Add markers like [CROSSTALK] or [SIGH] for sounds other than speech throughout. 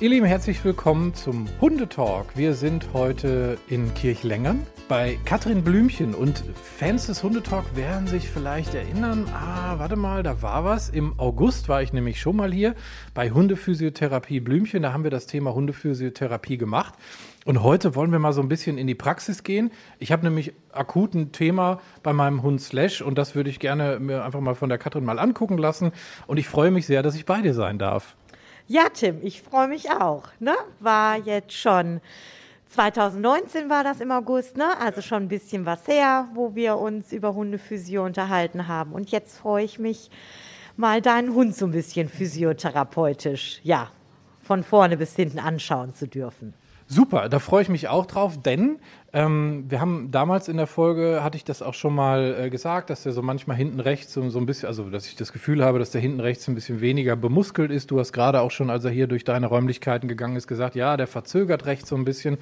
Ihr Lieben, herzlich willkommen zum Hundetalk. Wir sind heute in Kirchlängern bei Katrin Blümchen und Fans des Hundetalk werden sich vielleicht erinnern, ah, warte mal, da war was. Im August war ich nämlich schon mal hier bei Hundephysiotherapie Blümchen, da haben wir das Thema Hundephysiotherapie gemacht. Und heute wollen wir mal so ein bisschen in die Praxis gehen. Ich habe nämlich akut ein Thema bei meinem Hund Slash und das würde ich gerne mir einfach mal von der Katrin mal angucken lassen. Und ich freue mich sehr, dass ich bei dir sein darf. Ja, Tim, ich freue mich auch. Ne? War jetzt schon 2019 war das im August, ne? also schon ein bisschen was her, wo wir uns über Hundephysio unterhalten haben. Und jetzt freue ich mich, mal deinen Hund so ein bisschen physiotherapeutisch, ja, von vorne bis hinten anschauen zu dürfen. Super, da freue ich mich auch drauf, denn ähm, wir haben damals in der Folge, hatte ich das auch schon mal äh, gesagt, dass der so manchmal hinten rechts so, so, ein bisschen, also dass ich das Gefühl habe, dass der hinten rechts ein bisschen weniger bemuskelt ist. Du hast gerade auch schon, als er hier durch deine Räumlichkeiten gegangen ist, gesagt, ja, der verzögert rechts so ein bisschen.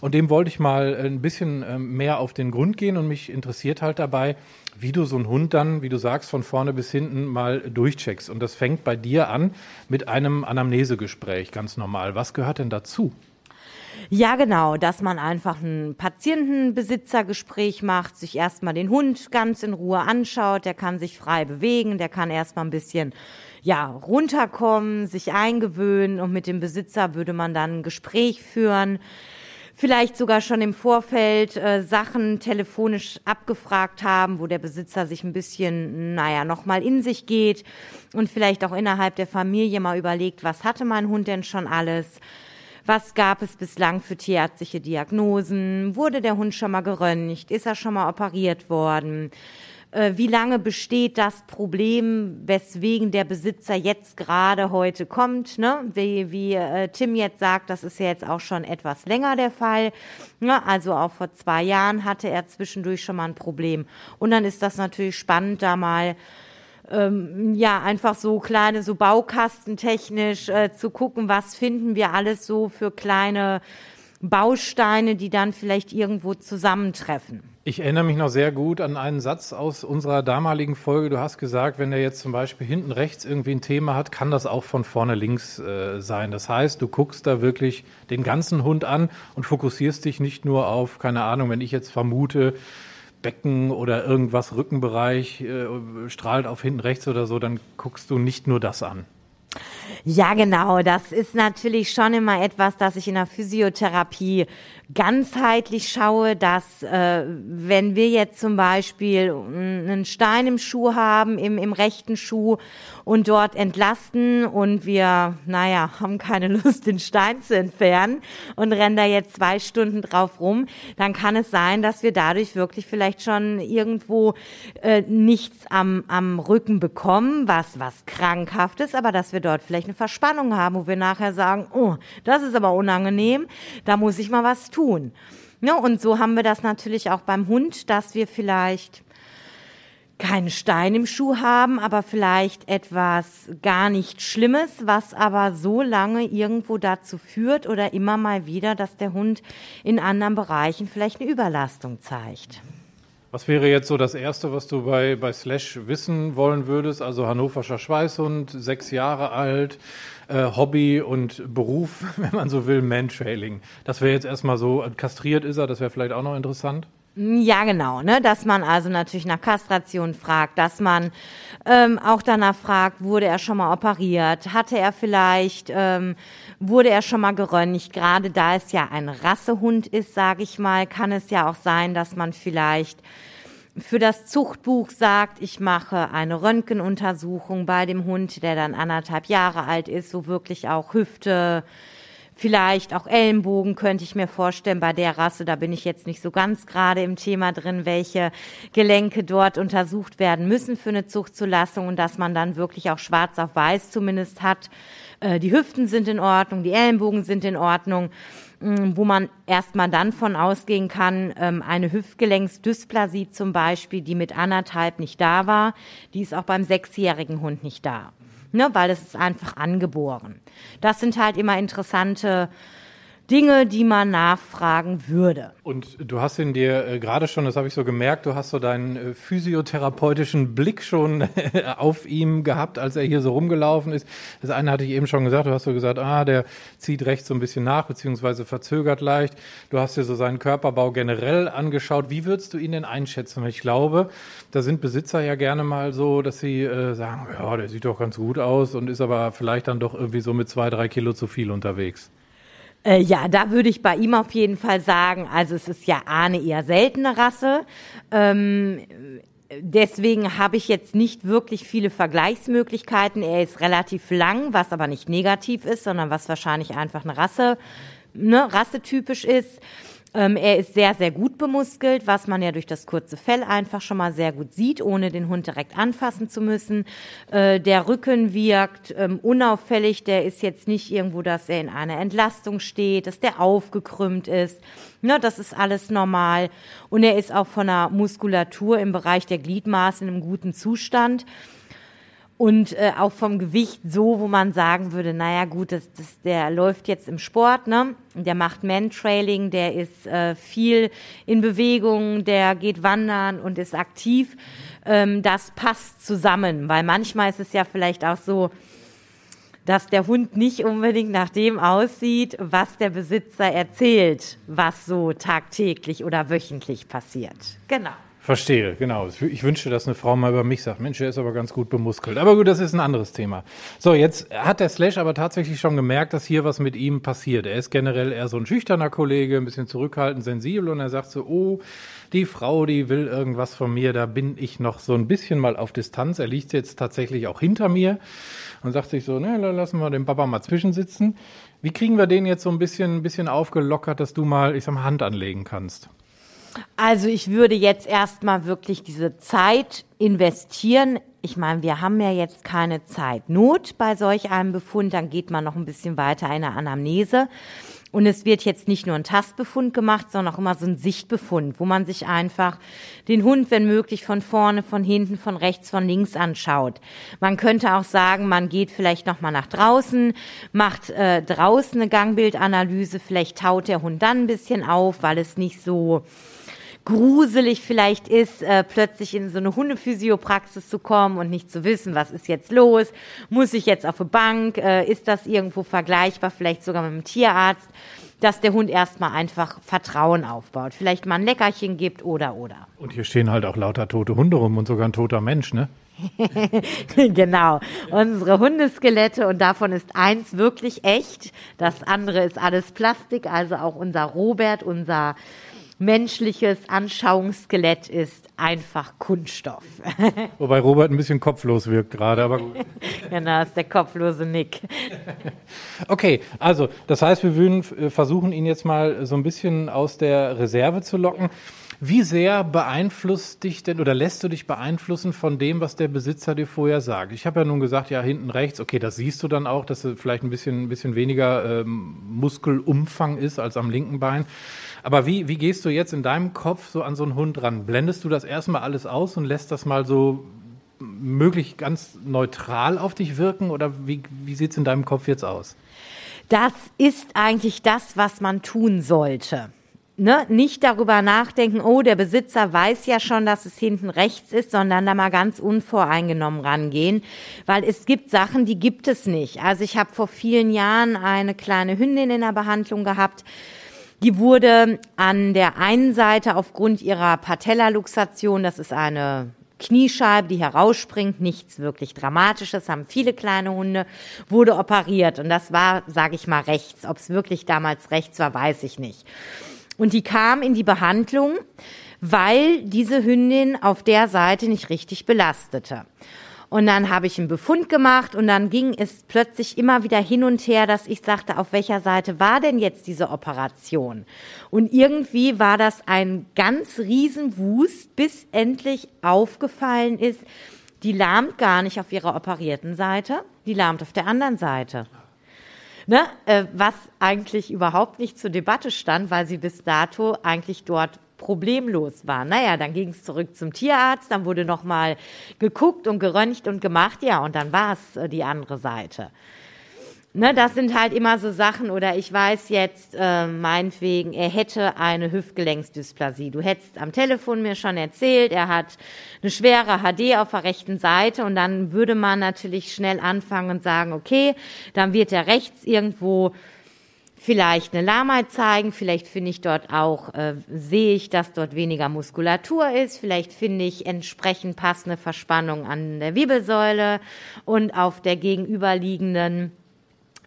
Und dem wollte ich mal ein bisschen äh, mehr auf den Grund gehen und mich interessiert halt dabei, wie du so einen Hund dann, wie du sagst, von vorne bis hinten mal durchcheckst. Und das fängt bei dir an mit einem Anamnesegespräch, ganz normal. Was gehört denn dazu? Ja, genau, dass man einfach ein Patientenbesitzergespräch macht, sich erstmal den Hund ganz in Ruhe anschaut, der kann sich frei bewegen, der kann erstmal ein bisschen ja, runterkommen, sich eingewöhnen und mit dem Besitzer würde man dann ein Gespräch führen vielleicht sogar schon im Vorfeld äh, Sachen telefonisch abgefragt haben, wo der Besitzer sich ein bisschen, naja, nochmal in sich geht und vielleicht auch innerhalb der Familie mal überlegt, was hatte mein Hund denn schon alles? Was gab es bislang für tierärztliche Diagnosen? Wurde der Hund schon mal geröntgt? Ist er schon mal operiert worden? Äh, wie lange besteht das Problem, weswegen der Besitzer jetzt gerade heute kommt? Ne? Wie, wie äh, Tim jetzt sagt, das ist ja jetzt auch schon etwas länger der Fall. Ne? Also auch vor zwei Jahren hatte er zwischendurch schon mal ein Problem. Und dann ist das natürlich spannend, da mal ähm, ja, einfach so kleine, so baukastentechnisch äh, zu gucken, was finden wir alles so für kleine Bausteine, die dann vielleicht irgendwo zusammentreffen. Ich erinnere mich noch sehr gut an einen Satz aus unserer damaligen Folge. Du hast gesagt, wenn er jetzt zum Beispiel hinten rechts irgendwie ein Thema hat, kann das auch von vorne links äh, sein. Das heißt, du guckst da wirklich den ganzen Hund an und fokussierst dich nicht nur auf, keine Ahnung, wenn ich jetzt vermute, Becken oder irgendwas Rückenbereich äh, strahlt auf hinten rechts oder so, dann guckst du nicht nur das an. Ja, genau. Das ist natürlich schon immer etwas, das ich in der Physiotherapie ganzheitlich schaue, dass äh, wenn wir jetzt zum Beispiel einen Stein im Schuh haben, im, im rechten Schuh und dort entlasten und wir, naja, haben keine [LAUGHS] Lust, den Stein zu entfernen und rennen da jetzt zwei Stunden drauf rum, dann kann es sein, dass wir dadurch wirklich vielleicht schon irgendwo äh, nichts am, am Rücken bekommen, was, was krankhaft ist, aber dass wir dort vielleicht eine Verspannung haben, wo wir nachher sagen, oh, das ist aber unangenehm, da muss ich mal was tun tun. Ja, und so haben wir das natürlich auch beim Hund, dass wir vielleicht keinen Stein im Schuh haben, aber vielleicht etwas gar nicht Schlimmes, was aber so lange irgendwo dazu führt oder immer mal wieder, dass der Hund in anderen Bereichen vielleicht eine Überlastung zeigt. Was wäre jetzt so das Erste, was du bei, bei Slash wissen wollen würdest? Also hannoverscher Schweißhund, sechs Jahre alt, äh, Hobby und Beruf, [LAUGHS] wenn man so will, Mantrailing. Das wäre jetzt erstmal so, kastriert ist er, das wäre vielleicht auch noch interessant. Ja, genau, ne? dass man also natürlich nach Kastration fragt, dass man ähm, auch danach fragt, wurde er schon mal operiert, hatte er vielleicht, ähm, wurde er schon mal geröntgt. Gerade da es ja ein Rassehund ist, sage ich mal, kann es ja auch sein, dass man vielleicht für das Zuchtbuch sagt, ich mache eine Röntgenuntersuchung bei dem Hund, der dann anderthalb Jahre alt ist, so wirklich auch Hüfte, vielleicht auch Ellenbogen könnte ich mir vorstellen. Bei der Rasse, da bin ich jetzt nicht so ganz gerade im Thema drin, welche Gelenke dort untersucht werden müssen für eine Zuchtzulassung und dass man dann wirklich auch schwarz auf weiß zumindest hat. Äh, die Hüften sind in Ordnung, die Ellenbogen sind in Ordnung mm, wo man erstmal dann von ausgehen kann, ähm, eine Hüftgelenksdysplasie zum Beispiel, die mit anderthalb nicht da war, die ist auch beim sechsjährigen Hund nicht da ne, weil es ist einfach angeboren. Das sind halt immer interessante Dinge, die man nachfragen würde. Und du hast ihn dir äh, gerade schon, das habe ich so gemerkt, du hast so deinen äh, physiotherapeutischen Blick schon auf ihm gehabt, als er hier so rumgelaufen ist. Das eine hatte ich eben schon gesagt, du hast so gesagt, ah, der zieht rechts so ein bisschen nach, beziehungsweise verzögert leicht. Du hast dir so seinen Körperbau generell angeschaut. Wie würdest du ihn denn einschätzen? Ich glaube, da sind Besitzer ja gerne mal so, dass sie äh, sagen, ja, der sieht doch ganz gut aus und ist aber vielleicht dann doch irgendwie so mit zwei, drei Kilo zu viel unterwegs. Äh, ja, da würde ich bei ihm auf jeden Fall sagen, also es ist ja eine eher seltene Rasse. Ähm, deswegen habe ich jetzt nicht wirklich viele Vergleichsmöglichkeiten. Er ist relativ lang, was aber nicht negativ ist, sondern was wahrscheinlich einfach eine Rasse, ne, rassetypisch ist. Ähm, er ist sehr, sehr gut bemuskelt, was man ja durch das kurze Fell einfach schon mal sehr gut sieht, ohne den Hund direkt anfassen zu müssen. Äh, der Rücken wirkt ähm, unauffällig, der ist jetzt nicht irgendwo, dass er in einer Entlastung steht, dass der aufgekrümmt ist. Ne, das ist alles normal. Und er ist auch von der Muskulatur im Bereich der Gliedmaßen einem guten Zustand und äh, auch vom Gewicht so, wo man sagen würde, naja gut, das, das, der läuft jetzt im Sport, ne? Der macht Mantrailing, der ist äh, viel in Bewegung, der geht wandern und ist aktiv. Ähm, das passt zusammen, weil manchmal ist es ja vielleicht auch so, dass der Hund nicht unbedingt nach dem aussieht, was der Besitzer erzählt, was so tagtäglich oder wöchentlich passiert. Genau. Verstehe, genau. Ich wünschte, dass eine Frau mal über mich sagt, Mensch, er ist aber ganz gut bemuskelt. Aber gut, das ist ein anderes Thema. So, jetzt hat der Slash aber tatsächlich schon gemerkt, dass hier was mit ihm passiert. Er ist generell eher so ein schüchterner Kollege, ein bisschen zurückhaltend, sensibel und er sagt so, oh, die Frau, die will irgendwas von mir, da bin ich noch so ein bisschen mal auf Distanz. Er liegt jetzt tatsächlich auch hinter mir und sagt sich so, ne, lassen wir den Papa mal zwischensitzen. Wie kriegen wir den jetzt so ein bisschen, ein bisschen aufgelockert, dass du mal, ich sag mal, Hand anlegen kannst? Also ich würde jetzt erstmal wirklich diese Zeit investieren. Ich meine, wir haben ja jetzt keine Zeitnot bei solch einem Befund, dann geht man noch ein bisschen weiter in der Anamnese. Und es wird jetzt nicht nur ein Tastbefund gemacht, sondern auch immer so ein Sichtbefund, wo man sich einfach den Hund, wenn möglich, von vorne, von hinten, von rechts, von links anschaut. Man könnte auch sagen, man geht vielleicht nochmal nach draußen, macht äh, draußen eine Gangbildanalyse, vielleicht taut der Hund dann ein bisschen auf, weil es nicht so gruselig vielleicht ist, äh, plötzlich in so eine Hundephysiopraxis zu kommen und nicht zu wissen, was ist jetzt los, muss ich jetzt auf eine Bank, äh, ist das irgendwo vergleichbar, vielleicht sogar mit dem Tierarzt, dass der Hund erstmal einfach Vertrauen aufbaut, vielleicht mal ein Leckerchen gibt oder oder. Und hier stehen halt auch lauter tote Hunde rum und sogar ein toter Mensch, ne? [LAUGHS] genau, unsere Hundeskelette und davon ist eins wirklich echt, das andere ist alles Plastik, also auch unser Robert, unser menschliches Anschauungsskelett ist einfach Kunststoff. [LAUGHS] Wobei Robert ein bisschen kopflos wirkt gerade, aber gut. [LAUGHS] genau, ist der kopflose Nick. [LAUGHS] okay, also das heißt, wir würden äh, versuchen, ihn jetzt mal so ein bisschen aus der Reserve zu locken. Wie sehr beeinflusst dich denn oder lässt du dich beeinflussen von dem, was der Besitzer dir vorher sagt? Ich habe ja nun gesagt, ja, hinten rechts, okay, das siehst du dann auch, dass es vielleicht ein bisschen, ein bisschen weniger ähm, Muskelumfang ist als am linken Bein. Aber wie, wie gehst du jetzt in deinem Kopf so an so einen Hund ran? Blendest du das erstmal alles aus und lässt das mal so möglich ganz neutral auf dich wirken? Oder wie, wie sieht es in deinem Kopf jetzt aus? Das ist eigentlich das, was man tun sollte ne, nicht darüber nachdenken, oh, der Besitzer weiß ja schon, dass es hinten rechts ist, sondern da mal ganz unvoreingenommen rangehen, weil es gibt Sachen, die gibt es nicht. Also ich habe vor vielen Jahren eine kleine Hündin in der Behandlung gehabt, die wurde an der einen Seite aufgrund ihrer Patellaluxation, das ist eine Kniescheibe, die herausspringt, nichts wirklich Dramatisches, haben viele kleine Hunde, wurde operiert und das war, sage ich mal, rechts. Ob es wirklich damals rechts war, weiß ich nicht. Und die kam in die Behandlung, weil diese Hündin auf der Seite nicht richtig belastete. Und dann habe ich einen Befund gemacht und dann ging es plötzlich immer wieder hin und her, dass ich sagte, auf welcher Seite war denn jetzt diese Operation? Und irgendwie war das ein ganz Riesenwust, bis endlich aufgefallen ist, die lahmt gar nicht auf ihrer operierten Seite, die lahmt auf der anderen Seite. Ne? Äh, was eigentlich überhaupt nicht zur Debatte stand, weil sie bis dato eigentlich dort problemlos war. Naja, dann ging es zurück zum Tierarzt, dann wurde nochmal geguckt und geröntgt und gemacht, ja, und dann war es äh, die andere Seite. Ne, das sind halt immer so Sachen, oder ich weiß jetzt, äh, meinetwegen, er hätte eine Hüftgelenksdysplasie. Du hättest am Telefon mir schon erzählt, er hat eine schwere HD auf der rechten Seite und dann würde man natürlich schnell anfangen und sagen, okay, dann wird er rechts irgendwo vielleicht eine Lahmheit zeigen, vielleicht finde ich dort auch, äh, sehe ich, dass dort weniger Muskulatur ist, vielleicht finde ich entsprechend passende Verspannung an der Wirbelsäule und auf der gegenüberliegenden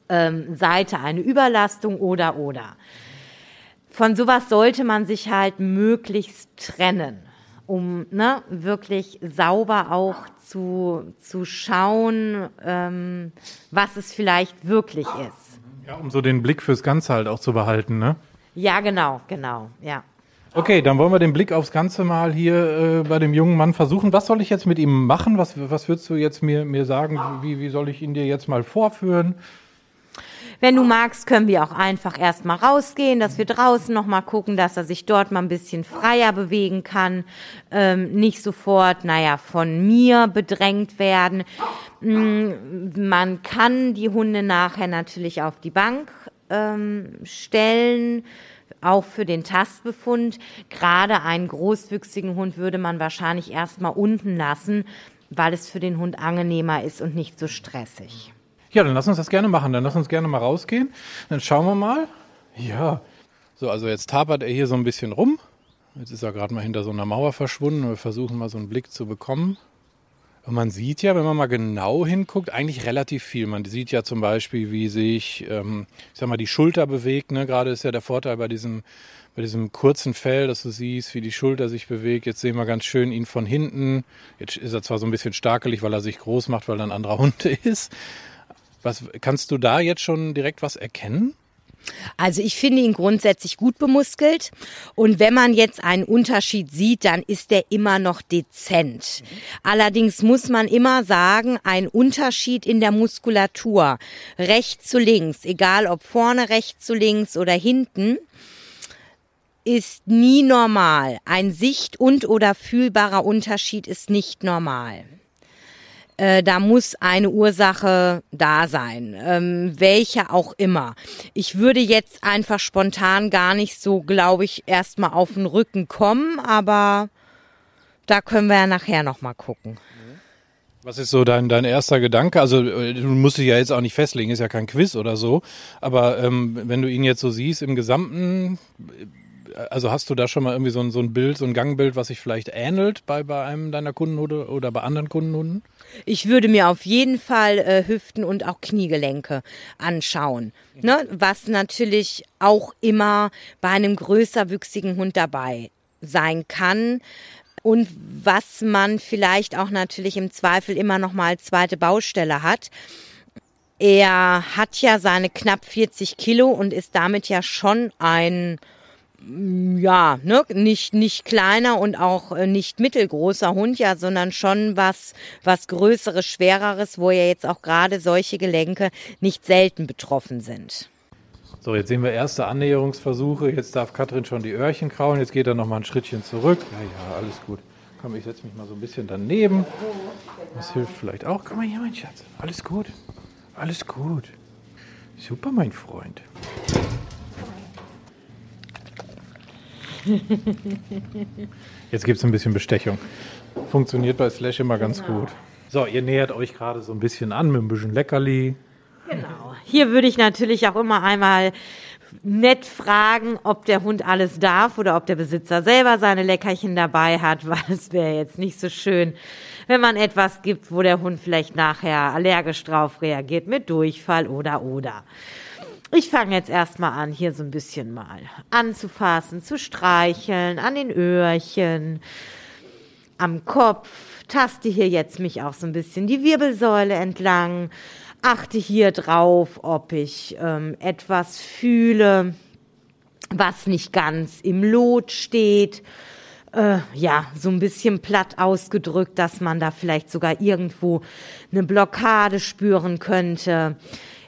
ähm, Seite eine Überlastung oder oder. Von sowas sollte man sich halt möglichst trennen, um ne, wirklich sauber auch zu, zu schauen, ähm, was es vielleicht wirklich ist. Ja, um so den Blick fürs Ganze halt auch zu behalten, ne? Ja, genau, genau, ja. Okay, dann wollen wir den Blick aufs Ganze mal hier äh, bei dem jungen Mann versuchen. Was soll ich jetzt mit ihm machen? Was, was würdest du jetzt mir, mir sagen? Wie, wie soll ich ihn dir jetzt mal vorführen? Wenn du magst, können wir auch einfach erstmal rausgehen, dass wir draußen nochmal gucken, dass er sich dort mal ein bisschen freier bewegen kann, ähm, nicht sofort, naja, von mir bedrängt werden. Mm, man kann die Hunde nachher natürlich auf die Bank ähm, stellen auch für den Tastbefund. Gerade einen großwüchsigen Hund würde man wahrscheinlich erstmal unten lassen, weil es für den Hund angenehmer ist und nicht so stressig. Ja, dann lass uns das gerne machen. Dann lass uns gerne mal rausgehen. Dann schauen wir mal. Ja. So, also jetzt tapert er hier so ein bisschen rum. Jetzt ist er gerade mal hinter so einer Mauer verschwunden. Wir versuchen mal so einen Blick zu bekommen. Und man sieht ja, wenn man mal genau hinguckt, eigentlich relativ viel. Man sieht ja zum Beispiel, wie sich, ähm, ich sag mal, die Schulter bewegt. Ne? Gerade ist ja der Vorteil bei diesem, bei diesem kurzen Fell, dass du siehst, wie die Schulter sich bewegt. Jetzt sehen wir ganz schön ihn von hinten. Jetzt ist er zwar so ein bisschen starkelig, weil er sich groß macht, weil er ein anderer [LAUGHS] Hund ist. Was kannst du da jetzt schon direkt was erkennen? Also ich finde ihn grundsätzlich gut bemuskelt und wenn man jetzt einen Unterschied sieht, dann ist er immer noch dezent. Allerdings muss man immer sagen, ein Unterschied in der Muskulatur, rechts zu links, egal ob vorne rechts zu links oder hinten, ist nie normal. Ein sicht- und oder fühlbarer Unterschied ist nicht normal. Äh, da muss eine Ursache da sein, ähm, welche auch immer. Ich würde jetzt einfach spontan gar nicht so, glaube ich, erstmal auf den Rücken kommen, aber da können wir ja nachher nochmal gucken. Was ist so dein, dein erster Gedanke? Also äh, du musst dich ja jetzt auch nicht festlegen, ist ja kein Quiz oder so. Aber ähm, wenn du ihn jetzt so siehst im Gesamten, also hast du da schon mal irgendwie so ein, so ein Bild, so ein Gangbild, was sich vielleicht ähnelt bei, bei einem deiner Kundenhunde oder bei anderen Kundenhunden? Ich würde mir auf jeden Fall äh, Hüften und auch Kniegelenke anschauen. Ne? Was natürlich auch immer bei einem größerwüchsigen Hund dabei sein kann. Und was man vielleicht auch natürlich im Zweifel immer noch mal zweite Baustelle hat. Er hat ja seine knapp 40 Kilo und ist damit ja schon ein ja, ne, nicht, nicht kleiner und auch äh, nicht mittelgroßer Hund, ja, sondern schon was, was Größeres, Schwereres, wo ja jetzt auch gerade solche Gelenke nicht selten betroffen sind. So, jetzt sehen wir erste Annäherungsversuche. Jetzt darf Katrin schon die Öhrchen kraulen. Jetzt geht er noch mal ein Schrittchen zurück. Ja, ja, alles gut. Komm, ich setze mich mal so ein bisschen daneben. Das hilft vielleicht auch. Komm mal hier, mein Schatz. Alles gut. Alles gut. Super, mein Freund. [LAUGHS] Jetzt gibt es ein bisschen Bestechung. Funktioniert bei Slash immer ganz genau. gut. So, ihr nähert euch gerade so ein bisschen an mit ein bisschen Leckerli. Genau. Hier würde ich natürlich auch immer einmal nett fragen, ob der Hund alles darf oder ob der Besitzer selber seine Leckerchen dabei hat, [LAUGHS] weil es wäre jetzt nicht so schön, wenn man etwas gibt, wo der Hund vielleicht nachher allergisch drauf reagiert mit Durchfall oder oder. Ich fange jetzt erstmal an, hier so ein bisschen mal anzufassen, zu streicheln, an den Öhrchen, am Kopf, taste hier jetzt mich auch so ein bisschen die Wirbelsäule entlang, achte hier drauf, ob ich ähm, etwas fühle, was nicht ganz im Lot steht. Äh, ja, so ein bisschen platt ausgedrückt, dass man da vielleicht sogar irgendwo eine Blockade spüren könnte.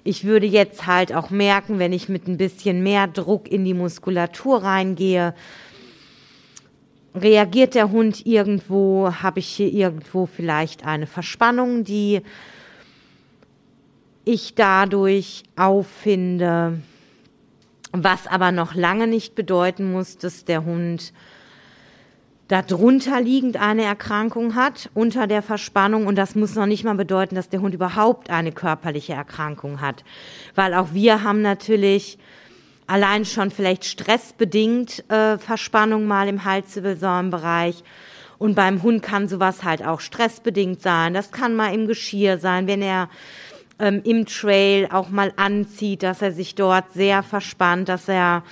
Ich würde jetzt halt auch merken, wenn ich mit ein bisschen mehr Druck in die Muskulatur reingehe, reagiert der Hund irgendwo, habe ich hier irgendwo vielleicht eine Verspannung, die ich dadurch auffinde, was aber noch lange nicht bedeuten muss, dass der Hund darunter liegend eine Erkrankung hat, unter der Verspannung. Und das muss noch nicht mal bedeuten, dass der Hund überhaupt eine körperliche Erkrankung hat. Weil auch wir haben natürlich allein schon vielleicht stressbedingt äh, Verspannung mal im Halswirbelsäulenbereich. Und beim Hund kann sowas halt auch stressbedingt sein. Das kann mal im Geschirr sein, wenn er ähm, im Trail auch mal anzieht, dass er sich dort sehr verspannt, dass er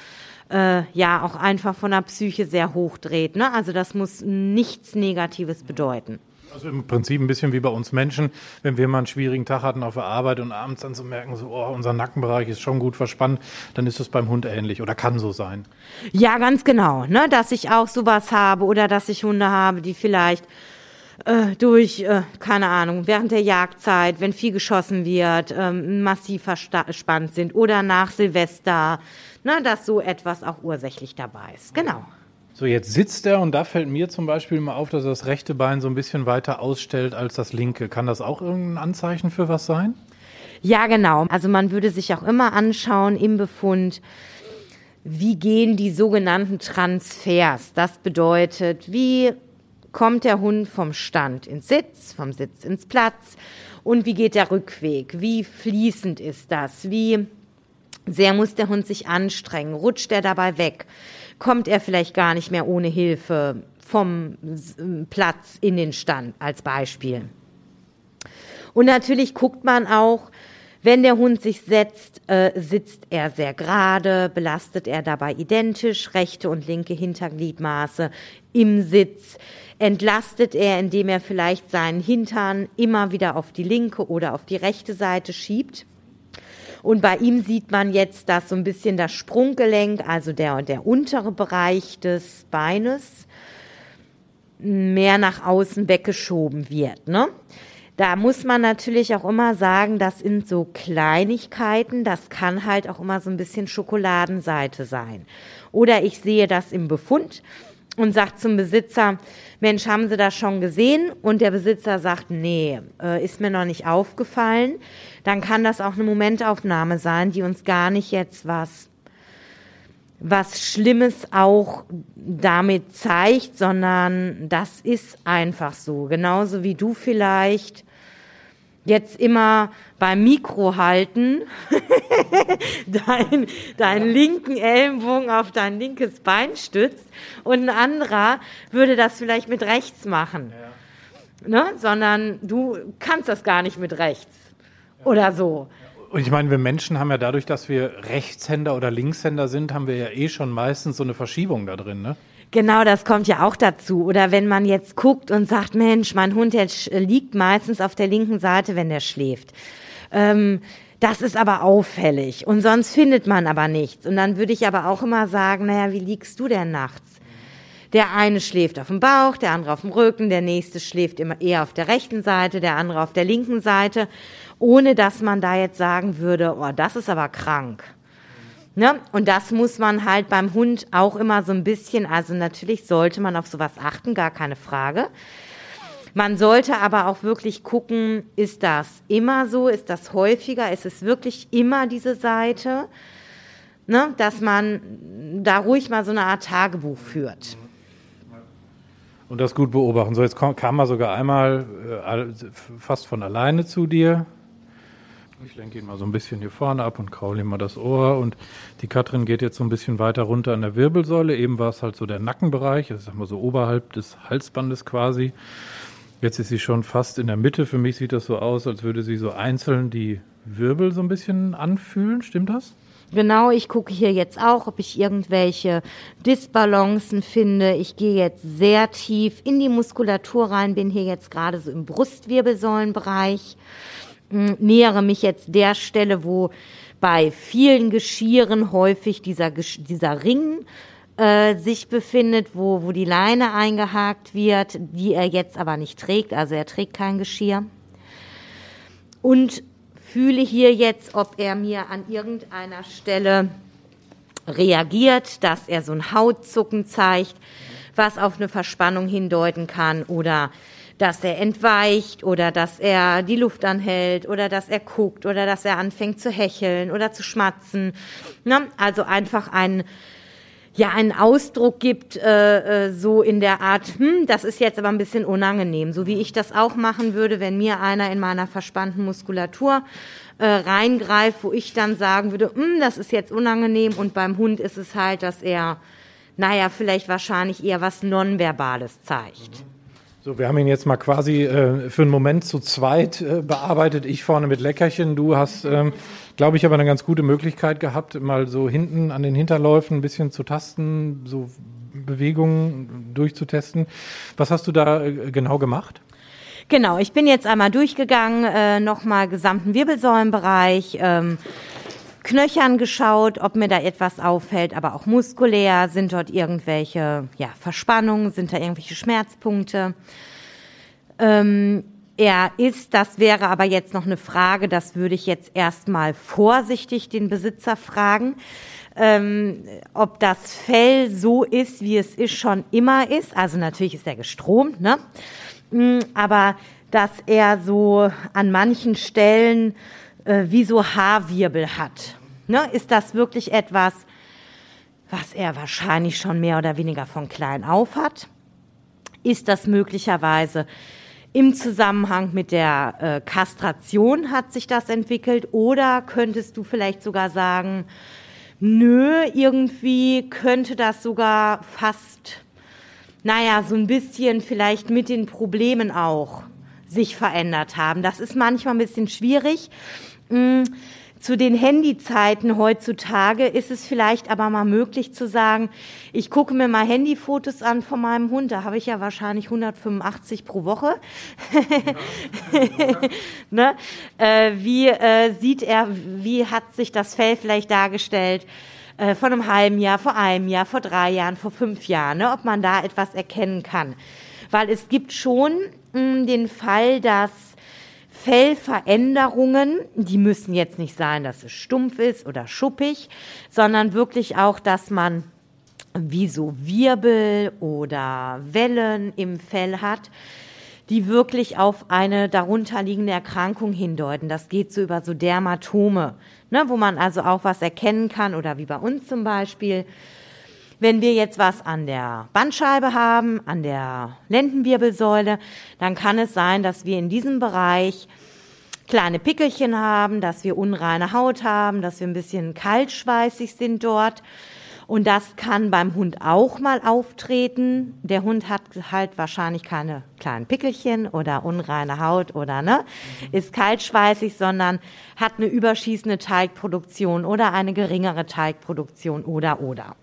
äh, ja auch einfach von der Psyche sehr hoch dreht. Ne? Also das muss nichts Negatives bedeuten. Also im Prinzip ein bisschen wie bei uns Menschen, wenn wir mal einen schwierigen Tag hatten auf der Arbeit und abends dann so merken, so, oh, unser Nackenbereich ist schon gut verspannt, dann ist es beim Hund ähnlich oder kann so sein. Ja, ganz genau, ne? dass ich auch sowas habe oder dass ich Hunde habe, die vielleicht äh, durch, äh, keine Ahnung, während der Jagdzeit, wenn viel geschossen wird, ähm, massiv verspannt sind oder nach Silvester ne, dass so etwas auch ursächlich dabei ist. Genau. So, jetzt sitzt er und da fällt mir zum Beispiel mal auf, dass er das rechte Bein so ein bisschen weiter ausstellt als das linke. Kann das auch irgendein Anzeichen für was sein? Ja, genau. Also man würde sich auch immer anschauen im Befund, wie gehen die sogenannten Transfers. Das bedeutet, wie kommt der Hund vom Stand ins Sitz, vom Sitz ins Platz und wie geht der Rückweg? Wie fließend ist das? Wie sehr muss der Hund sich anstrengen. Rutscht er dabei weg? Kommt er vielleicht gar nicht mehr ohne Hilfe vom Platz in den Stand als Beispiel? Und natürlich guckt man auch, wenn der Hund sich setzt, äh, sitzt er sehr gerade, belastet er dabei identisch rechte und linke Hintergliedmaße im Sitz, entlastet er, indem er vielleicht seinen Hintern immer wieder auf die linke oder auf die rechte Seite schiebt. Und bei ihm sieht man jetzt, dass so ein bisschen das Sprunggelenk, also der, der untere Bereich des Beines, mehr nach außen weggeschoben wird. Ne? Da muss man natürlich auch immer sagen, das sind so Kleinigkeiten, das kann halt auch immer so ein bisschen Schokoladenseite sein. Oder ich sehe das im Befund und sagt zum Besitzer, Mensch, haben Sie das schon gesehen? Und der Besitzer sagt, nee, äh, ist mir noch nicht aufgefallen. Dann kann das auch eine Momentaufnahme sein, die uns gar nicht jetzt was was Schlimmes auch damit zeigt, sondern das ist einfach so. Genauso wie du vielleicht jetzt immer beim Mikro halten, deinen [LAUGHS] dein linken Ellenbogen auf dein linkes Bein stützt und ein anderer würde das vielleicht mit rechts machen. Ja. Ne? Sondern du kannst das gar nicht mit rechts ja. oder so. Und ich meine, wir Menschen haben ja dadurch, dass wir Rechtshänder oder Linkshänder sind, haben wir ja eh schon meistens so eine Verschiebung da drin, ne? Genau, das kommt ja auch dazu. Oder wenn man jetzt guckt und sagt, Mensch, mein Hund der liegt meistens auf der linken Seite, wenn der schläft. Ähm, das ist aber auffällig. Und sonst findet man aber nichts. Und dann würde ich aber auch immer sagen, naja, wie liegst du denn nachts? Der eine schläft auf dem Bauch, der andere auf dem Rücken, der nächste schläft immer eher auf der rechten Seite, der andere auf der linken Seite, ohne dass man da jetzt sagen würde, oh, das ist aber krank. Ne? Und das muss man halt beim Hund auch immer so ein bisschen, also natürlich sollte man auf sowas achten, gar keine Frage. Man sollte aber auch wirklich gucken, ist das immer so, ist das häufiger, ist es wirklich immer diese Seite? ne, dass man da ruhig mal so eine Art Tagebuch führt. Und das gut beobachten. So, jetzt kam er sogar einmal äh, fast von alleine zu dir. Ich lenke ihn mal so ein bisschen hier vorne ab und kraule ihm mal das Ohr. Und die Katrin geht jetzt so ein bisschen weiter runter an der Wirbelsäule. Eben war es halt so der Nackenbereich, das ist mal so oberhalb des Halsbandes quasi. Jetzt ist sie schon fast in der Mitte. Für mich sieht das so aus, als würde sie so einzeln die Wirbel so ein bisschen anfühlen. Stimmt das? Genau, ich gucke hier jetzt auch, ob ich irgendwelche Disbalancen finde. Ich gehe jetzt sehr tief in die Muskulatur rein, bin hier jetzt gerade so im Brustwirbelsäulenbereich, hm, nähere mich jetzt der Stelle, wo bei vielen Geschieren häufig dieser, dieser Ring äh, sich befindet, wo, wo die Leine eingehakt wird, die er jetzt aber nicht trägt. Also er trägt kein Geschirr. Und fühle hier jetzt, ob er mir an irgendeiner Stelle reagiert, dass er so ein Hautzucken zeigt, was auf eine Verspannung hindeuten kann oder dass er entweicht oder dass er die Luft anhält oder dass er guckt oder dass er anfängt zu hecheln oder zu schmatzen. Ne? Also einfach ein ja einen Ausdruck gibt, äh, äh, so in der Art, hm, das ist jetzt aber ein bisschen unangenehm, so wie ich das auch machen würde, wenn mir einer in meiner verspannten Muskulatur äh, reingreift, wo ich dann sagen würde, hm, das ist jetzt unangenehm und beim Hund ist es halt, dass er, naja, vielleicht wahrscheinlich eher was Nonverbales zeigt. So, wir haben ihn jetzt mal quasi äh, für einen Moment zu zweit äh, bearbeitet. Ich vorne mit Leckerchen, du hast ähm, glaube ich, aber eine ganz gute Möglichkeit gehabt, mal so hinten an den Hinterläufen ein bisschen zu tasten, so Bewegungen durchzutesten. Was hast du da äh, genau gemacht? Genau, ich bin jetzt einmal durchgegangen, äh, nochmal gesamten Wirbelsäulenbereich, ähm, Knöchern geschaut, ob mir da etwas auffällt, aber auch muskulär, sind dort irgendwelche ja, Verspannungen, sind da irgendwelche Schmerzpunkte. Ähm, er ist. Das wäre aber jetzt noch eine Frage, das würde ich jetzt erstmal vorsichtig den Besitzer fragen. Ähm, ob das Fell so ist, wie es ist, schon immer ist. Also natürlich ist er gestromt, ne? Mm, aber dass er so an manchen Stellen äh, wie so Haarwirbel hat. Ne? Ist das wirklich etwas, was er wahrscheinlich schon mehr oder weniger von klein auf hat? Ist das möglicherweise im Zusammenhang mit der äh, Kastration hat sich das entwickelt oder könntest du vielleicht sogar sagen, nö, irgendwie könnte das sogar fast, naja, so ein bisschen vielleicht mit den Problemen auch sich verändert haben. Das ist manchmal ein bisschen schwierig. Hm, zu den Handyzeiten heutzutage ist es vielleicht aber mal möglich zu sagen, ich gucke mir mal Handyfotos an von meinem Hund, da habe ich ja wahrscheinlich 185 pro Woche. [LAUGHS] ne? äh, wie äh, sieht er, wie hat sich das Fell vielleicht dargestellt? Äh, vor einem halben Jahr, vor einem Jahr, vor drei Jahren, vor fünf Jahren, ne? ob man da etwas erkennen kann. Weil es gibt schon mh, hm, den Fall, dass Fellveränderungen, die müssen jetzt nicht sein, dass es stumpf ist oder schuppig, sondern wirklich auch, dass man wie so Wirbel oder Wellen im Fell hat, die wirklich auf eine darunterliegende Erkrankung hindeuten. Das geht so über so Dermatome, ne, wo man also auch was erkennen kann oder wie bei uns zum Beispiel. Wenn wir jetzt was an der Bandscheibe haben, an der Lendenwirbelsäule, dann kann es sein, dass wir in diesem Bereich kleine Pickelchen haben, dass wir unreine Haut haben, dass wir ein bisschen kaltschweißig sind dort. Und das kann beim Hund auch mal auftreten. Der Hund hat halt wahrscheinlich keine kleinen Pickelchen oder unreine Haut oder ne, ist kaltschweißig, sondern hat eine überschießende Teigproduktion oder eine geringere Teigproduktion oder oder.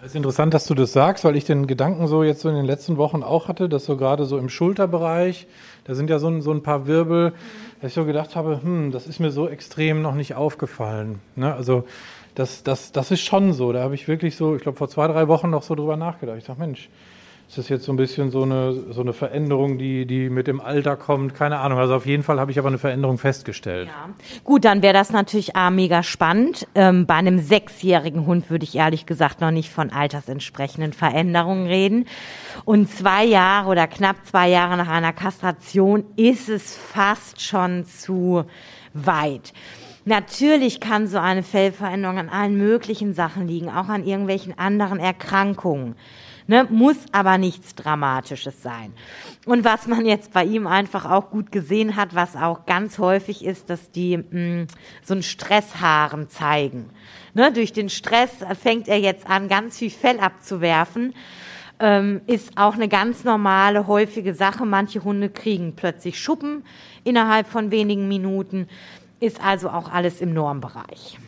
Es ist interessant, dass du das sagst, weil ich den Gedanken so jetzt so in den letzten Wochen auch hatte, dass so gerade so im Schulterbereich, da sind ja so, so ein paar Wirbel, dass ich so gedacht habe, hm, das ist mir so extrem noch nicht aufgefallen. Ne? Also das, das, das ist schon so. Da habe ich wirklich so, ich glaube vor zwei, drei Wochen noch so drüber nachgedacht. Ich dachte, Mensch, ist das jetzt so ein bisschen so eine, so eine Veränderung, die, die mit dem Alter kommt? Keine Ahnung. Also auf jeden Fall habe ich aber eine Veränderung festgestellt. Ja. Gut, dann wäre das natürlich A, mega spannend. Ähm, bei einem sechsjährigen Hund würde ich ehrlich gesagt noch nicht von altersentsprechenden Veränderungen reden. Und zwei Jahre oder knapp zwei Jahre nach einer Kastration ist es fast schon zu weit. Natürlich kann so eine Fellveränderung an allen möglichen Sachen liegen, auch an irgendwelchen anderen Erkrankungen. Ne, muss aber nichts Dramatisches sein. Und was man jetzt bei ihm einfach auch gut gesehen hat, was auch ganz häufig ist, dass die mh, mm, so ein Stresshaaren zeigen. Ne, durch den Stress fängt er jetzt an, ganz viel Fell abzuwerfen. Ähm, ist auch eine ganz normale, häufige Sache. Manche Hunde kriegen plötzlich Schuppen innerhalb von wenigen Minuten. Ist also auch alles im Normbereich.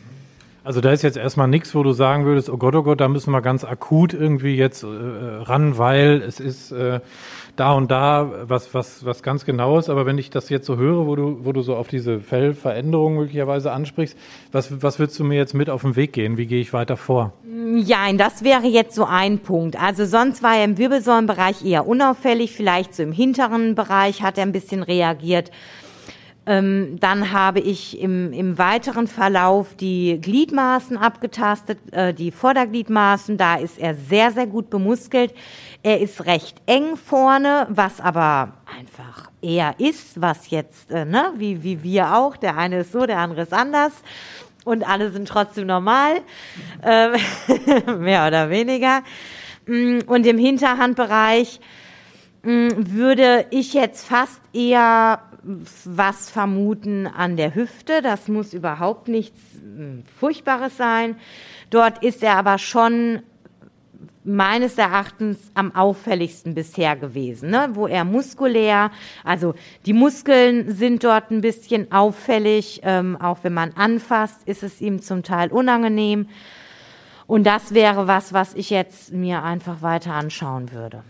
Also da ist jetzt erstmal nichts, wo du sagen würdest, oh Gott, oh Gott, da müssen wir ganz akut irgendwie jetzt äh, ran, weil es ist äh, da und da was, was, was ganz genaues. Aber wenn ich das jetzt so höre, wo du, wo du so auf diese Fellveränderung möglicherweise ansprichst, was, was würdest du mir jetzt mit auf den Weg gehen? Wie gehe ich weiter vor? Ja, das wäre jetzt so ein Punkt. Also sonst war er im Wirbelsäulenbereich eher unauffällig, vielleicht so im hinteren Bereich hat er ein bisschen reagiert. Ähm, dann habe ich im, im weiteren Verlauf die Gliedmaßen abgetastet, äh, die Vordergliedmaßen. Da ist er sehr, sehr gut bemuskelt. Er ist recht eng vorne, was aber einfach er ist, was jetzt, äh, ne, wie, wie wir auch. Der eine ist so, der andere ist anders. Und alle sind trotzdem normal, äh, [LAUGHS] mehr oder weniger. Mm, und im Hinterhandbereich mm, würde ich jetzt fast eher was vermuten an der Hüfte. Das muss überhaupt nichts hm, Furchtbares sein. Dort ist er aber schon meines Erachtens am auffälligsten bisher gewesen, ne? wo er muskulär, also die Muskeln sind dort ein bisschen auffällig, ähm, auch wenn man anfasst, ist es ihm zum Teil unangenehm. Und das wäre was, was ich jetzt mir einfach weiter anschauen würde.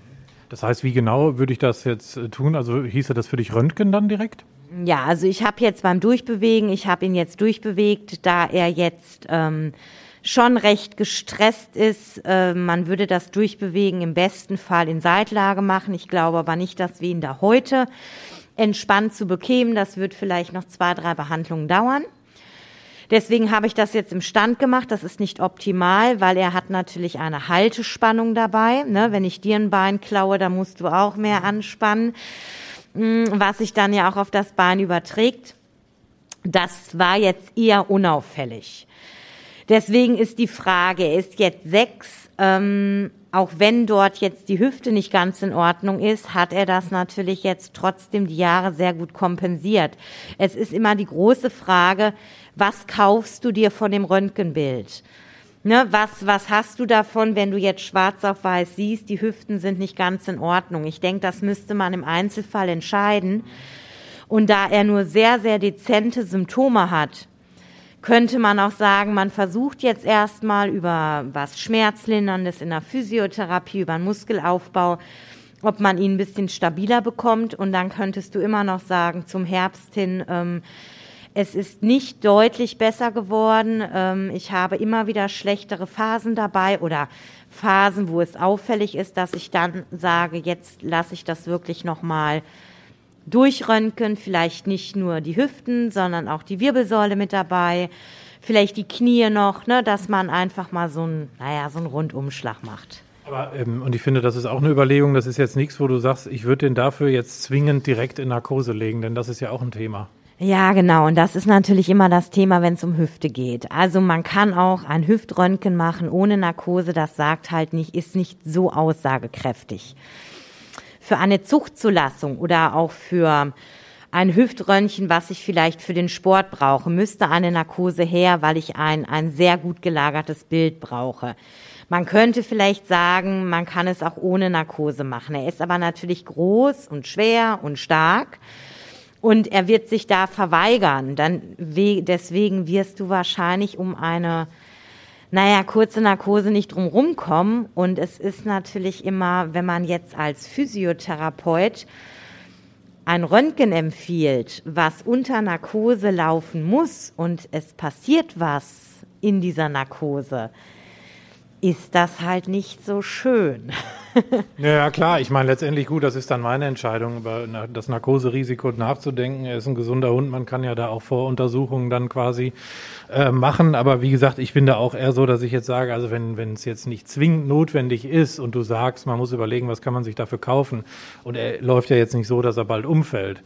Das heißt, wie genau würde ich das jetzt äh, tun? Also hieße das für dich Röntgen dann direkt? Ja, also ich habe jetzt beim Durchbewegen, ich habe ihn jetzt durchbewegt, da er jetzt ähm, schon recht gestresst ist. Äh, man würde das Durchbewegen im besten Fall in Seitlage machen. Ich glaube aber nicht, dass wir ihn da heute entspannt zu bekämen. Das wird vielleicht noch zwei, drei Behandlungen dauern. Deswegen habe ich das jetzt im Stand gemacht. Das ist nicht optimal, weil er hat natürlich eine Haltespannung dabei. Ne? Wenn ich dir ein Bein klaue, dann musst du auch mehr anspannen, hm, was sich dann ja auch auf das Bein überträgt. Das war jetzt eher unauffällig. Deswegen ist die Frage, er ist jetzt sechs, ähm, auch wenn dort jetzt die Hüfte nicht ganz in Ordnung ist, hat er das natürlich jetzt trotzdem die Jahre sehr gut kompensiert. Es ist immer die große Frage, was kaufst du dir von dem Röntgenbild? Ne, was, was hast du davon, wenn du jetzt schwarz auf weiß siehst, die Hüften sind nicht ganz in Ordnung? Ich denke, das müsste man im Einzelfall entscheiden. Und da er nur sehr, sehr dezente Symptome hat, könnte man auch sagen, man versucht jetzt erstmal über was Schmerzlinderndes in der Physiotherapie, über einen Muskelaufbau, ob man ihn ein bisschen stabiler bekommt. Und dann könntest du immer noch sagen, zum Herbst hin, ähm, es ist nicht deutlich besser geworden. Ähm, ich habe immer wieder schlechtere Phasen dabei oder Phasen, wo es auffällig ist, dass ich dann sage, jetzt lasse ich das wirklich nochmal durchröntgen. Vielleicht nicht nur die Hüften, sondern auch die Wirbelsäule mit dabei. Vielleicht die Knie noch, ne, dass man einfach mal so ein, naja, so einen Rundumschlag macht. Aber, ähm, und ich finde, das ist auch eine Überlegung. Das ist jetzt nichts, wo du sagst, ich würde den dafür jetzt zwingend direkt in Narkose legen, denn das ist ja auch ein Thema. Ja, genau. Und das ist natürlich immer das Thema, wenn es um Hüfte geht. Also man kann auch ein Hüftröntgen machen ohne Narkose. Das sagt halt nicht, ist nicht so aussagekräftig. Für eine Zuchtzulassung oder auch für ein Hüftröntgen, was ich vielleicht für den Sport brauche, müsste eine Narkose her, weil ich ein, ein sehr gut gelagertes Bild brauche. Man könnte vielleicht sagen, man kann es auch ohne Narkose machen. Er ist aber natürlich groß und schwer und stark. Und er wird sich da verweigern. Dann deswegen wirst du wahrscheinlich um eine, naja, kurze Narkose nicht drumherum kommen. Und es ist natürlich immer, wenn man jetzt als Physiotherapeut ein Röntgen empfiehlt, was unter Narkose laufen muss und es passiert was in dieser Narkose, ist das halt nicht so schön. [LAUGHS] ja, klar. Ich meine, letztendlich gut, das ist dann meine Entscheidung, über das Narkoserisiko nachzudenken. Er ist ein gesunder Hund. Man kann ja da auch Voruntersuchungen dann quasi äh, machen. Aber wie gesagt, ich bin da auch eher so, dass ich jetzt sage, also wenn wenn es jetzt nicht zwingend notwendig ist und du sagst, man muss überlegen, was kann man sich dafür kaufen. Und er läuft ja jetzt nicht so, dass er bald umfällt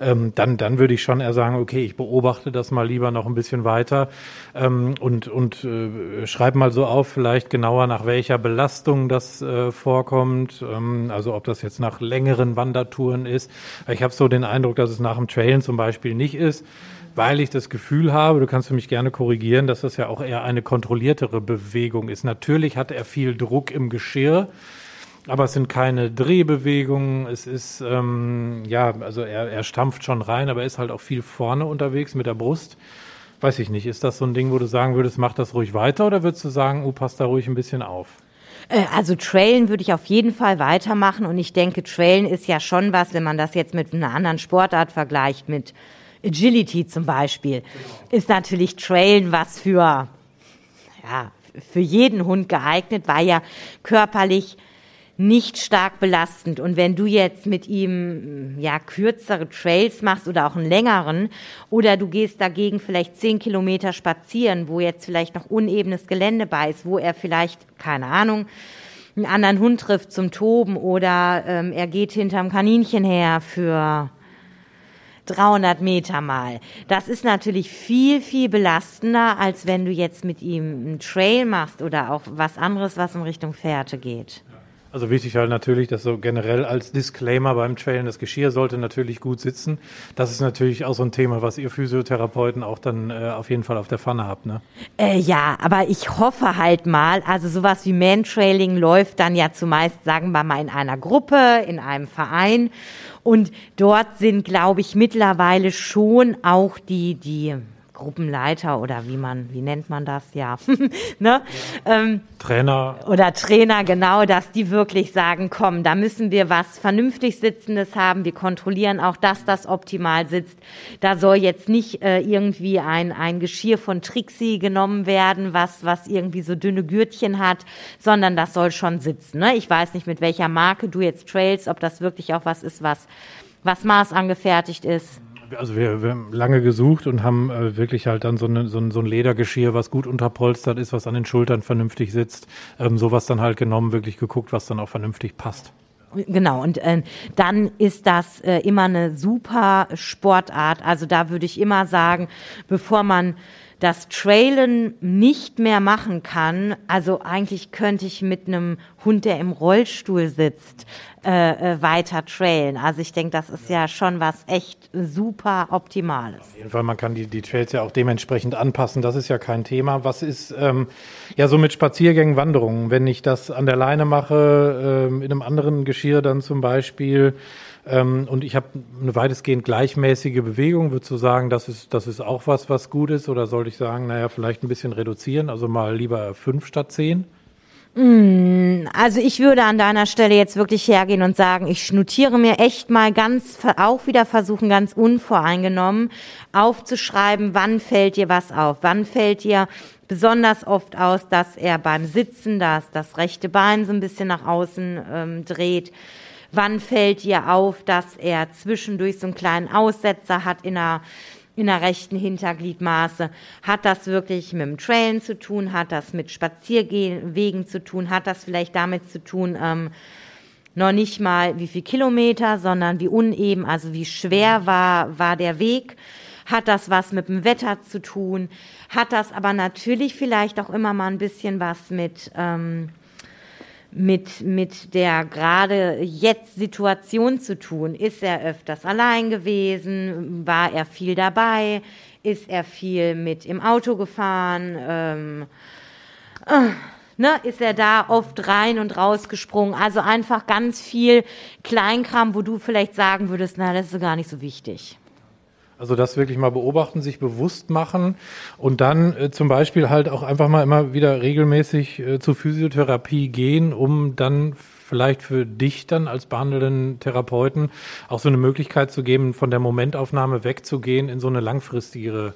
ähm, dann, dann würde ich schon eher sagen, okay, ich beobachte das mal lieber noch ein bisschen weiter ähm, und, und äh, schreibe mal so auf, vielleicht genauer nach welcher Belastung das äh, vorkommt, ähm, also ob das jetzt nach längeren Wandertouren ist. Ich habe so den Eindruck, dass es nach dem Trailen zum Beispiel nicht ist weil ich das Gefühl habe, du kannst mich gerne korrigieren, dass das ja auch eher eine kontrolliertere Bewegung ist. Natürlich hat er viel Druck im Geschirr, aber es sind keine Drehbewegungen. Es ist, ähm, ja, also er, er stampft schon rein, aber er ist halt auch viel vorne unterwegs mit der Brust. Weiß ich nicht, ist das so ein Ding, wo du sagen würdest, mach das ruhig weiter oder würdest du sagen, oh, passt da ruhig ein bisschen auf? Äh, also Trailen würde ich auf jeden Fall weitermachen und ich denke, Trailen ist ja schon was, wenn man das jetzt mit einer anderen Sportart vergleicht, mit Agility zum Beispiel, ist natürlich Trailen was für, ja, für jeden Hund geeignet, weil ja körperlich nicht stark belastend. Und wenn du jetzt mit ihm ja kürzere Trails machst oder auch einen längeren, oder du gehst dagegen vielleicht zehn Kilometer spazieren, wo jetzt vielleicht noch unebenes Gelände bei ist, wo er vielleicht, keine Ahnung, einen anderen Hund trifft zum Toben oder ähm, er geht hinterm Kaninchen her für 300 Meter mal. Das ist natürlich viel, viel belastender, als wenn du jetzt mit ihm einen Trail machst oder auch was anderes, was in Richtung Fährte geht. Also wichtig halt natürlich, dass so generell als Disclaimer beim Trailen das Geschirr sollte natürlich gut sitzen. Das ist natürlich auch so ein Thema, was ihr Physiotherapeuten auch dann äh, auf jeden Fall auf der Pfanne habt, ne? Äh, ja, aber ich hoffe halt mal, also sowas wie Mantrailing läuft dann ja zumeist, sagen wir mal, in einer Gruppe, in einem Verein. Und dort sind, glaube ich, mittlerweile schon auch die, die Gruppenleiter oder wie man, wie nennt man das, ja, [LAUGHS] ne? Ähm, Trainer. Oder Trainer, genau, dass die wirklich sagen, komm, da müssen wir was vernünftig Sitzendes haben. Wir kontrollieren auch, dass das optimal sitzt. Da soll jetzt nicht äh, irgendwie ein, ein Geschirr von Trixie genommen werden, was, was irgendwie so dünne Gürtchen hat, sondern das soll schon sitzen. Ne? Ich weiß nicht, mit welcher Marke du jetzt trails, ob das wirklich auch was ist, was, was maßangefertigt ist also wir, wir haben lange gesucht und haben äh, wirklich halt dann so, eine, so, ein, so ein Ledergeschirr, was gut unterpolstert ist, was an den Schultern vernünftig sitzt, ähm, sowas dann halt genommen, wirklich geguckt, was dann auch vernünftig passt. Genau, und äh, dann ist das äh, immer eine super Sportart. Also da würde ich immer sagen, bevor man das Trailen nicht mehr machen kann, also eigentlich könnte ich mit einem Hund, der im Rollstuhl sitzt, äh, äh, weiter trailen. Also ich denke, das ist ja schon was echt super Optimales. Auf jeden Fall, man kann die, die Trails ja auch dementsprechend anpassen. Das ist ja kein Thema. Was ist ähm, ja so mit Spaziergängen, Wanderungen? Wenn ich das an der Leine mache, ähm, in einem anderen Geschirr dann zum Beispiel, ähm, und ich habe eine weitestgehend gleichmäßige Bewegung. Würdest du sagen, das ist, das ist auch was, was gut ist? Oder sollte ich sagen, naja, vielleicht ein bisschen reduzieren, also mal lieber fünf statt zehn? Mm, also ich würde an deiner Stelle jetzt wirklich hergehen und sagen, ich notiere mir echt mal ganz, auch wieder versuchen, ganz unvoreingenommen aufzuschreiben, wann fällt dir was auf, wann fällt dir besonders oft aus, dass er beim Sitzen das, das rechte Bein so ein bisschen nach außen ähm, dreht, Wann fällt dir auf, dass er zwischendurch so einen kleinen Aussetzer hat in der, in der rechten Hintergliedmaße? Hat das wirklich mit dem Trailen zu tun? Hat das mit Spazierwegen zu tun? Hat das vielleicht damit zu tun, ähm, noch nicht mal wie viel Kilometer, sondern wie uneben, also wie schwer war, war der Weg? Hat das was mit dem Wetter zu tun? Hat das aber natürlich vielleicht auch immer mal ein bisschen was mit, ähm, mit, mit der gerade jetzt Situation zu tun. Ist er öfters allein gewesen? War er viel dabei? Ist er viel mit im Auto gefahren? Ähm, äh, ne, ist er da oft rein und raus gesprungen? Also einfach ganz viel Kleinkram, wo du vielleicht sagen würdest, na, das ist gar nicht so wichtig. Also das wirklich mal beobachten, sich bewusst machen und dann äh, zum Beispiel halt auch einfach mal immer wieder regelmäßig äh, zur Physiotherapie gehen, um dann vielleicht für dich dann als behandelnden Therapeuten auch so eine Möglichkeit zu geben, von der Momentaufnahme wegzugehen in so eine langfristigere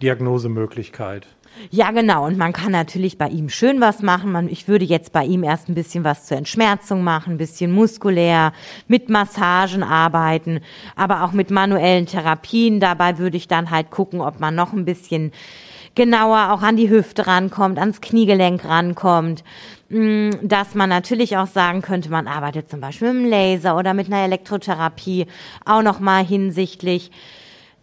Diagnosemöglichkeit. Ja, genau. Und man kann natürlich bei ihm schön was machen. Man, ich würde jetzt bei ihm erst ein bisschen was zur Entschmerzung machen, ein bisschen muskulär, mit Massagen arbeiten, aber auch mit manuellen Therapien. Dabei würde ich dann halt gucken, ob man noch ein bisschen genauer auch an die Hüfte rankommt, ans Kniegelenk rankommt. Mm, dass man natürlich auch sagen könnte, man arbeitet zum Beispiel mit einem Laser oder mit einer Elektrotherapie, auch nochmal hinsichtlich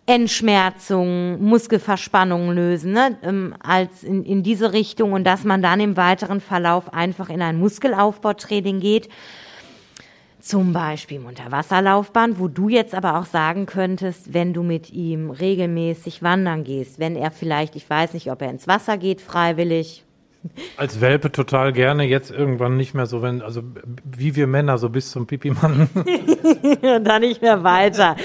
Entschmerzung, Muskelverspannungen lösen, ne, ähm, als in, in diese Richtung und dass man dann im weiteren Verlauf einfach in ein Muskelaufbautraining geht. Zum Beispiel im Unterwasserlaufbahn, wo du jetzt aber auch sagen könntest, wenn du mit ihm regelmäßig wandern gehst, wenn er vielleicht, ich weiß nicht, ob er ins Wasser geht, freiwillig, als Welpe total gerne, jetzt irgendwann nicht mehr so, wenn, also wie wir Männer, so bis zum Pipi-Mann. [LAUGHS] Und dann nicht mehr weiter.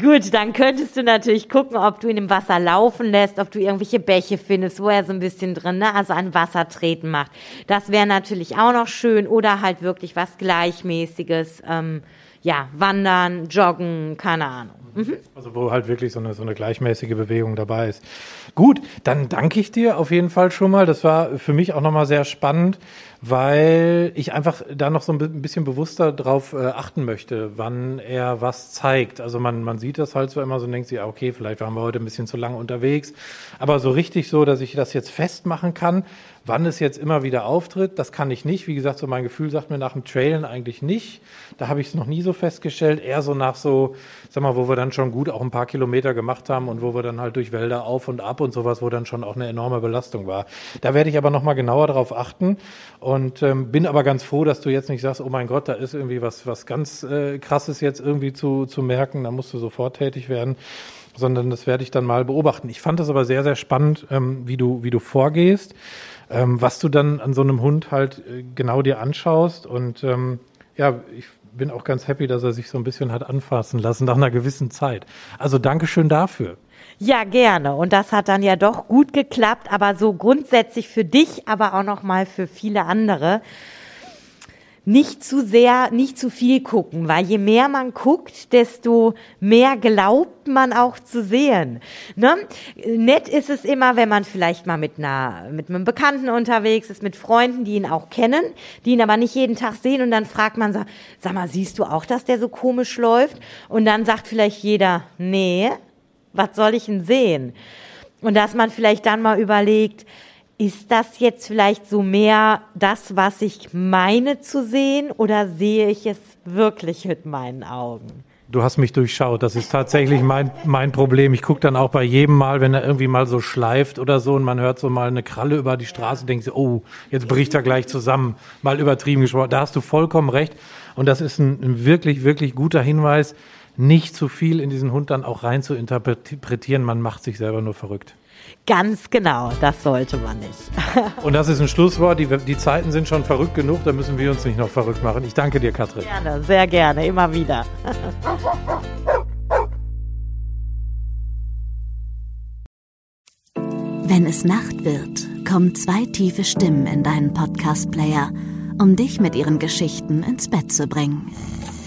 Gut, dann könntest du natürlich gucken, ob du ihn im Wasser laufen lässt, ob du irgendwelche Bäche findest, wo er so ein bisschen drin, ne, also ein Wassertreten macht. Das wäre natürlich auch noch schön oder halt wirklich was Gleichmäßiges, ähm, ja, wandern, joggen, keine Ahnung. Mhm. Also wo halt wirklich so eine, so eine gleichmäßige Bewegung dabei ist. Gut, dann danke ich dir auf jeden Fall schon mal. Das war für mich auch nochmal sehr spannend, weil ich einfach da noch so ein bisschen bewusster drauf äh, achten möchte, wann er was zeigt. Also man, man sieht das halt so immer so und denkt sich, okay, vielleicht waren wir heute ein bisschen zu lange unterwegs. Aber so richtig so, dass ich das jetzt festmachen kann, Wann es jetzt immer wieder auftritt, das kann ich nicht. Wie gesagt, so mein Gefühl sagt mir nach dem Trailen eigentlich nicht. Da habe ich es noch nie so festgestellt. Eher so nach so, sag mal, wo wir dann schon gut auch ein paar Kilometer gemacht haben und wo wir dann halt durch Wälder auf und ab und sowas, wo dann schon auch eine enorme Belastung war. Da werde ich aber nochmal genauer darauf achten und ähm, bin aber ganz froh, dass du jetzt nicht sagst, oh mein Gott, da ist irgendwie was, was ganz äh, krasses jetzt irgendwie zu, zu merken. Da musst du sofort tätig werden sondern das werde ich dann mal beobachten. Ich fand das aber sehr, sehr spannend, ähm, wie du, wie du vorgehst ähm, was du dann an so einem Hund halt äh, genau dir anschaust. Und ähm, ja, ich bin auch ganz happy, dass er sich so ein bisschen hat anfassen lassen nach einer gewissen Zeit. Also Dankeschön dafür. Ja, gerne. Und das hat dann ja doch gut geklappt, aber so grundsätzlich für dich, aber auch noch mal für viele andere nicht zu sehr, nicht zu viel gucken, weil je mehr man guckt, desto mehr glaubt man auch zu sehen. Ne? Nett ist es immer, wenn man vielleicht mal mit einer, mit einem Bekannten unterwegs ist, mit Freunden, die ihn auch kennen, die ihn aber nicht jeden Tag sehen und dann fragt man so, sag mal, siehst du auch, dass der so komisch läuft? Und dann sagt vielleicht jeder, nee, was soll ich denn sehen? Und dass man vielleicht dann mal überlegt, ist das jetzt vielleicht so mehr das, was ich meine zu sehen oder sehe ich es wirklich mit meinen Augen? Du hast mich durchschaut. Das ist tatsächlich mein, mein Problem. Ich gucke dann auch bei jedem Mal, wenn er irgendwie mal so schleift oder so und man hört so mal eine Kralle über die Straße, denkt so, oh, jetzt bricht er gleich zusammen. Mal übertrieben gesprochen. Da hast du vollkommen recht. Und das ist ein, ein wirklich, wirklich guter Hinweis, nicht zu viel in diesen Hund dann auch rein zu interpretieren. Man macht sich selber nur verrückt. Ganz genau, das sollte man nicht. [LAUGHS] Und das ist ein Schlusswort. Die, die, Zeiten sind schon verrückt genug, da müssen wir uns nicht noch verrückt machen. Ich danke dir, Katrin. Gerne, sehr gerne, immer wieder. Wenn es Nacht wird, kommen zwei tiefe Stimmen in deinen Podcast-Player, um dich mit ihren Geschichten ins Bett zu bringen.